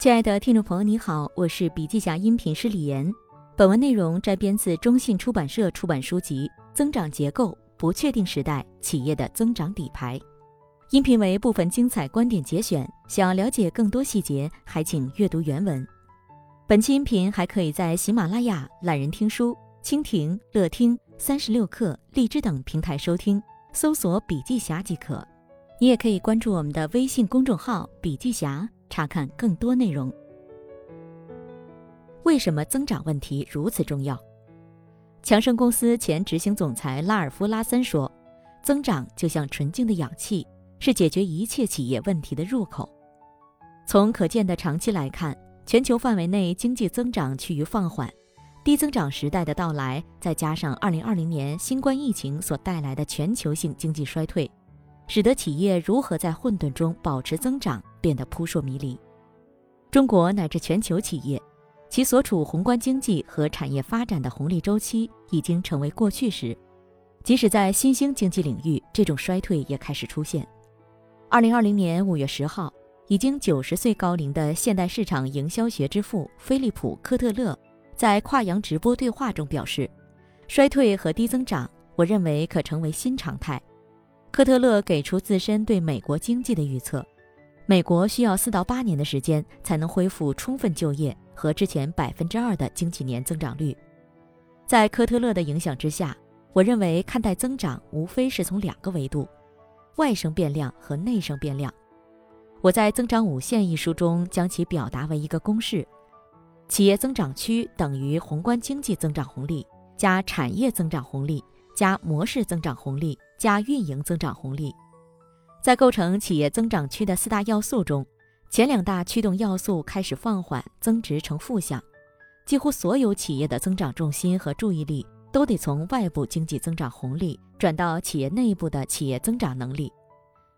亲爱的听众朋友，你好，我是笔记侠音频师李岩。本文内容摘编自中信出版社出版书籍《增长结构：不确定时代企业的增长底牌》，音频为部分精彩观点节选。想要了解更多细节，还请阅读原文。本期音频还可以在喜马拉雅、懒人听书、蜻蜓、乐听、三十六课、荔枝等平台收听，搜索“笔记侠”即可。你也可以关注我们的微信公众号“笔记侠”。查看更多内容。为什么增长问题如此重要？强生公司前执行总裁拉尔夫·拉森说：“增长就像纯净的氧气，是解决一切企业问题的入口。”从可见的长期来看，全球范围内经济增长趋于放缓，低增长时代的到来，再加上2020年新冠疫情所带来的全球性经济衰退。使得企业如何在混沌中保持增长变得扑朔迷离。中国乃至全球企业，其所处宏观经济和产业发展的红利周期已经成为过去时。即使在新兴经济领域，这种衰退也开始出现。二零二零年五月十号，已经九十岁高龄的现代市场营销学之父菲利普·科特勒在跨洋直播对话中表示：“衰退和低增长，我认为可成为新常态。”科特勒给出自身对美国经济的预测：美国需要四到八年的时间才能恢复充分就业和之前百分之二的经济年增长率。在科特勒的影响之下，我认为看待增长无非是从两个维度：外生变量和内生变量。我在《增长五线》一书中将其表达为一个公式：企业增长区等于宏观经济增长红利加产业增长红利加模式增长红利。加运营增长红利，在构成企业增长区的四大要素中，前两大驱动要素开始放缓，增值呈负向。几乎所有企业的增长重心和注意力都得从外部经济增长红利转到企业内部的企业增长能力。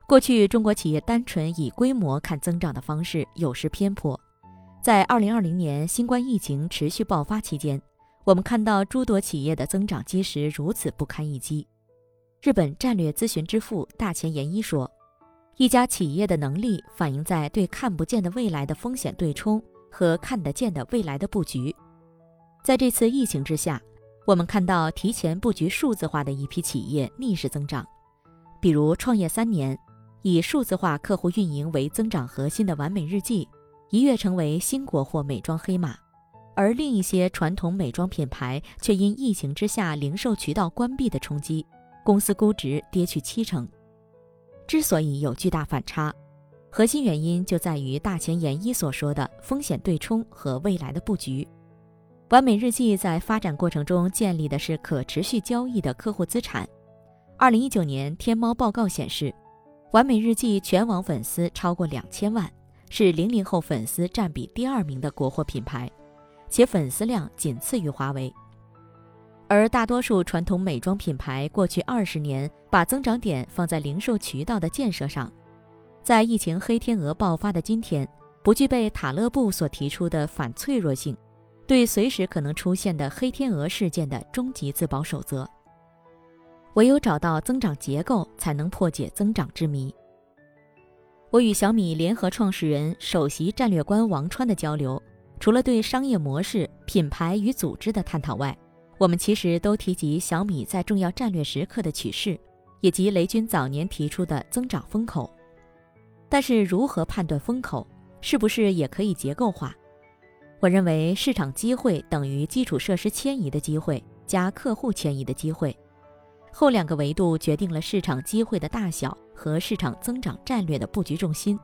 过去中国企业单纯以规模看增长的方式有失偏颇。在二零二零年新冠疫情持续爆发期间，我们看到诸多企业的增长基石如此不堪一击。日本战略咨询之父大前研一说：“一家企业的能力反映在对看不见的未来的风险对冲和看得见的未来的布局。在这次疫情之下，我们看到提前布局数字化的一批企业逆势增长，比如创业三年，以数字化客户运营为增长核心的完美日记，一跃成为新国货美妆黑马；而另一些传统美妆品牌却因疫情之下零售渠道关闭的冲击。”公司估值跌去七成，之所以有巨大反差，核心原因就在于大前研一所说的风险对冲和未来的布局。完美日记在发展过程中建立的是可持续交易的客户资产。二零一九年天猫报告显示，完美日记全网粉丝超过两千万，是零零后粉丝占比第二名的国货品牌，且粉丝量仅次于华为。而大多数传统美妆品牌过去二十年把增长点放在零售渠道的建设上，在疫情黑天鹅爆发的今天，不具备塔勒布所提出的反脆弱性，对随时可能出现的黑天鹅事件的终极自保守则。唯有找到增长结构，才能破解增长之谜。我与小米联合创始人、首席战略官王川的交流，除了对商业模式、品牌与组织的探讨外，我们其实都提及小米在重要战略时刻的取势，以及雷军早年提出的增长风口。但是，如何判断风口，是不是也可以结构化？我认为，市场机会等于基础设施迁移的机会加客户迁移的机会，后两个维度决定了市场机会的大小和市场增长战略的布局重心。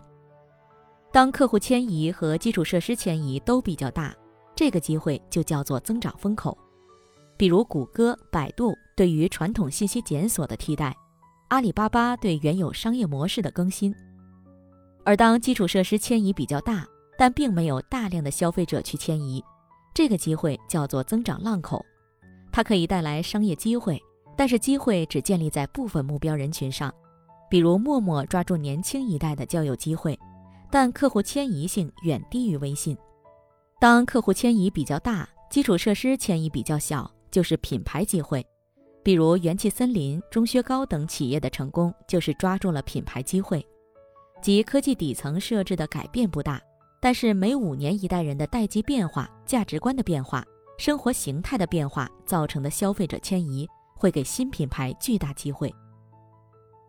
当客户迁移和基础设施迁移都比较大，这个机会就叫做增长风口。比如谷歌、百度对于传统信息检索的替代，阿里巴巴对原有商业模式的更新。而当基础设施迁移比较大，但并没有大量的消费者去迁移，这个机会叫做增长浪口，它可以带来商业机会，但是机会只建立在部分目标人群上，比如陌陌抓住年轻一代的交友机会，但客户迁移性远低于微信。当客户迁移比较大，基础设施迁移比较小。就是品牌机会，比如元气森林、钟薛高等企业的成功，就是抓住了品牌机会，即科技底层设置的改变不大，但是每五年一代人的代际变化、价值观的变化、生活形态的变化造成的消费者迁移，会给新品牌巨大机会。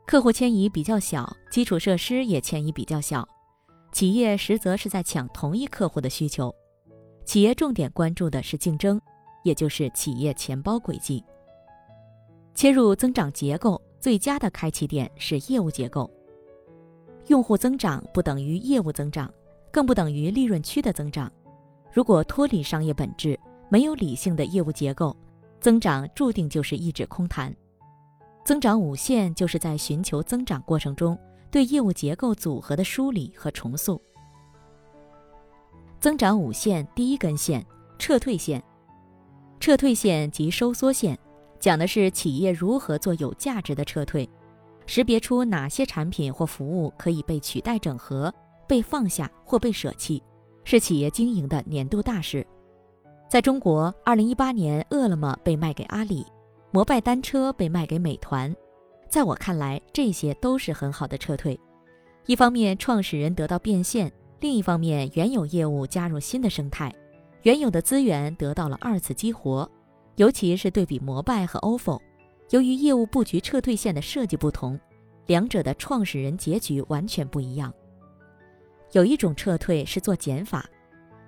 客户迁移比较小，基础设施也迁移比较小，企业实则是在抢同一客户的需求。企业重点关注的是竞争，也就是企业钱包轨迹。切入增长结构最佳的开启点是业务结构。用户增长不等于业务增长。更不等于利润区的增长。如果脱离商业本质，没有理性的业务结构，增长注定就是一纸空谈。增长五线就是在寻求增长过程中对业务结构组合的梳理和重塑。增长五线第一根线撤退线，撤退线及收缩线，讲的是企业如何做有价值的撤退，识别出哪些产品或服务可以被取代整合。被放下或被舍弃，是企业经营的年度大事。在中国，二零一八年，饿了么被卖给阿里，摩拜单车被卖给美团。在我看来，这些都是很好的撤退。一方面，创始人得到变现；另一方面，原有业务加入新的生态，原有的资源得到了二次激活。尤其是对比摩拜和 ofo，由于业务布局撤退线的设计不同，两者的创始人结局完全不一样。有一种撤退是做减法。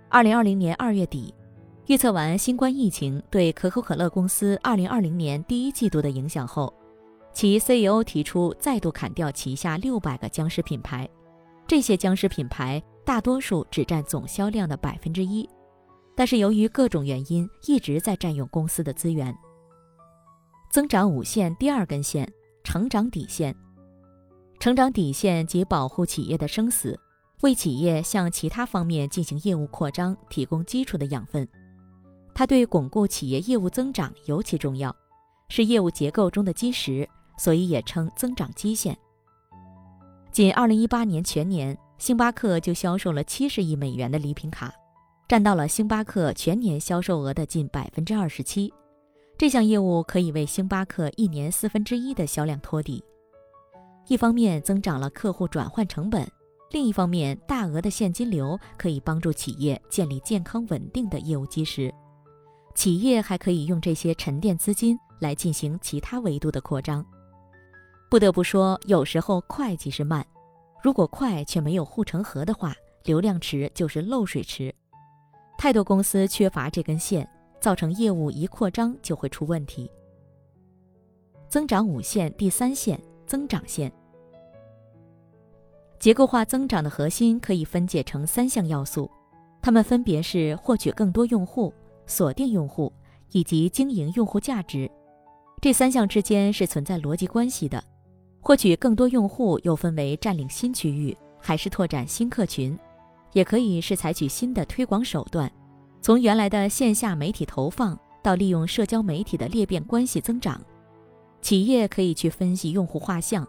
二零二零年二月底，预测完新冠疫情对可口可乐公司二零二零年第一季度的影响后，其 CEO 提出再度砍掉旗下六百个僵尸品牌。这些僵尸品牌大多数只占总销量的百分之一，但是由于各种原因一直在占用公司的资源。增长五线第二根线，成长底线。成长底线即保护企业的生死。为企业向其他方面进行业务扩张提供基础的养分，它对巩固企业业务增长尤其重要，是业务结构中的基石，所以也称增长基线。仅2018年全年，星巴克就销售了70亿美元的礼品卡，占到了星巴克全年销售额的近百分之二十七。这项业务可以为星巴克一年四分之一的销量托底。一方面增长了客户转换成本。另一方面，大额的现金流可以帮助企业建立健康稳定的业务基石，企业还可以用这些沉淀资金来进行其他维度的扩张。不得不说，有时候快即是慢，如果快却没有护城河的话，流量池就是漏水池。太多公司缺乏这根线，造成业务一扩张就会出问题。增长五线第三线增长线。结构化增长的核心可以分解成三项要素，它们分别是获取更多用户、锁定用户以及经营用户价值。这三项之间是存在逻辑关系的。获取更多用户又分为占领新区域还是拓展新客群，也可以是采取新的推广手段，从原来的线下媒体投放到利用社交媒体的裂变关系增长。企业可以去分析用户画像。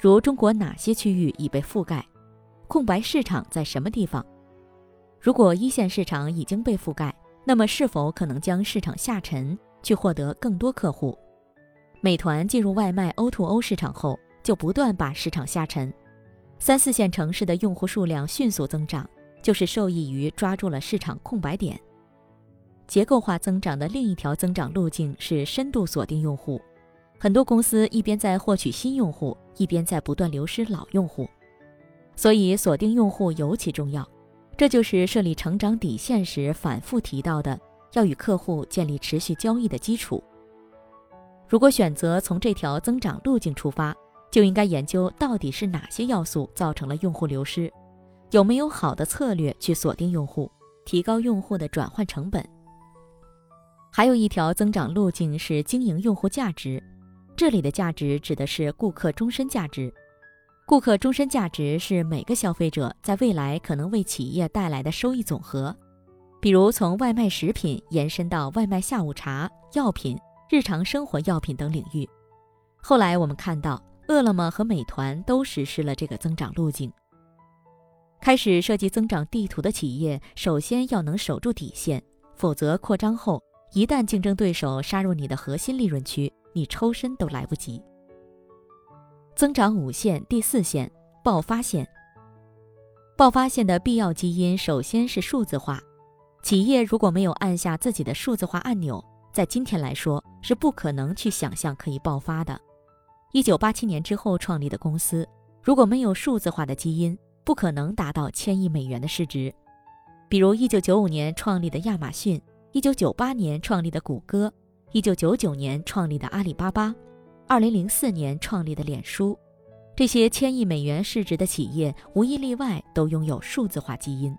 如中国哪些区域已被覆盖，空白市场在什么地方？如果一线市场已经被覆盖，那么是否可能将市场下沉，去获得更多客户？美团进入外卖 O2O 市场后，就不断把市场下沉，三四线城市的用户数量迅速增长，就是受益于抓住了市场空白点。结构化增长的另一条增长路径是深度锁定用户。很多公司一边在获取新用户，一边在不断流失老用户，所以锁定用户尤其重要。这就是设立成长底线时反复提到的，要与客户建立持续交易的基础。如果选择从这条增长路径出发，就应该研究到底是哪些要素造成了用户流失，有没有好的策略去锁定用户，提高用户的转换成本。还有一条增长路径是经营用户价值。这里的价值指的是顾客终身价值。顾客终身价值是每个消费者在未来可能为企业带来的收益总和。比如从外卖食品延伸到外卖下午茶、药品、日常生活药品等领域。后来我们看到，饿了么和美团都实施了这个增长路径。开始设计增长地图的企业，首先要能守住底线，否则扩张后，一旦竞争对手杀入你的核心利润区。你抽身都来不及。增长五线第四线爆发线，爆发线的必要基因首先是数字化。企业如果没有按下自己的数字化按钮，在今天来说是不可能去想象可以爆发的。一九八七年之后创立的公司，如果没有数字化的基因，不可能达到千亿美元的市值。比如一九九五年创立的亚马逊，一九九八年创立的谷歌，一九九九年创立的阿里巴巴，二零零四年创立的脸书，这些千亿美元市值的企业，无一例外都拥有数字化基因。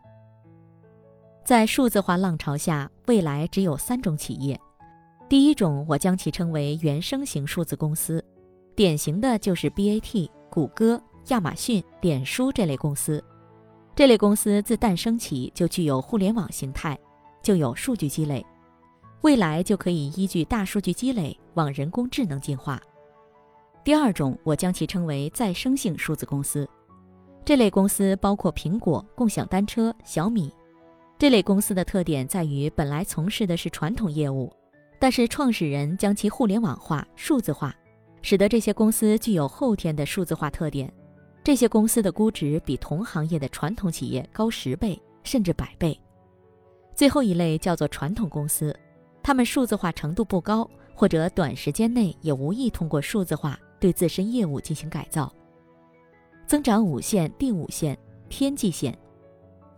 在数字化浪潮下，未来只有三种企业。第一种，我将其称为原生型数字公司。典型的就是 BAT、谷歌、亚马逊、脸书这类公司。这类公司自诞生起就具有互联网形态，就有数据积累，未来就可以依据大数据积累往人工智能进化。第二种，我将其称为再生性数字公司。这类公司包括苹果、共享单车、小米。这类公司的特点在于本来从事的是传统业务，但是创始人将其互联网化、数字化。使得这些公司具有后天的数字化特点，这些公司的估值比同行业的传统企业高十倍甚至百倍。最后一类叫做传统公司，他们数字化程度不高，或者短时间内也无意通过数字化对自身业务进行改造。增长五线，第五线天际线。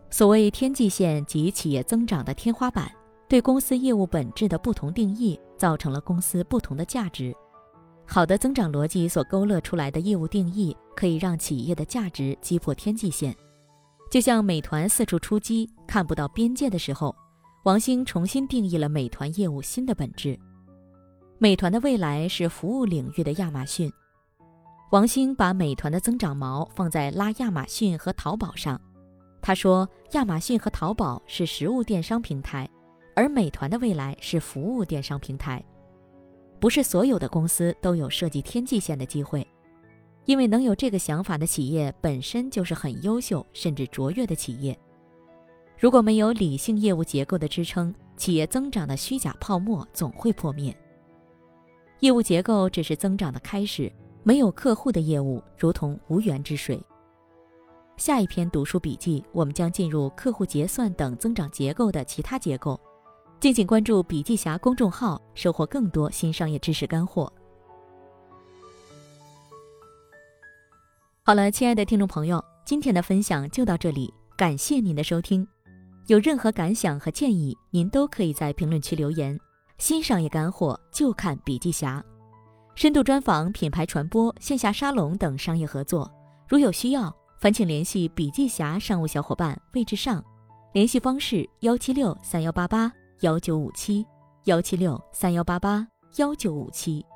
所谓天际线，即企业增长的天花板，对公司业务本质的不同定义，造成了公司不同的价值。好的增长逻辑所勾勒出来的业务定义，可以让企业的价值击破天际线。就像美团四处出击，看不到边界的时候，王兴重新定义了美团业务新的本质。美团的未来是服务领域的亚马逊。王兴把美团的增长锚放在拉亚马逊和淘宝上。他说，亚马逊和淘宝是实物电商平台，而美团的未来是服务电商平台。不是所有的公司都有设计天际线的机会，因为能有这个想法的企业本身就是很优秀甚至卓越的企业。如果没有理性业务结构的支撑，企业增长的虚假泡沫总会破灭。业务结构只是增长的开始，没有客户的业务如同无源之水。下一篇读书笔记，我们将进入客户结算等增长结构的其他结构。敬请关注笔记侠公众号，收获更多新商业知识干货。好了，亲爱的听众朋友，今天的分享就到这里，感谢您的收听。有任何感想和建议，您都可以在评论区留言。新商业干货就看笔记侠，深度专访、品牌传播、线下沙龙等商业合作，如有需要，烦请联系笔记侠商务小伙伴魏志尚，联系方式：幺七六三幺八八。幺九五七幺七六三幺八八幺九五七。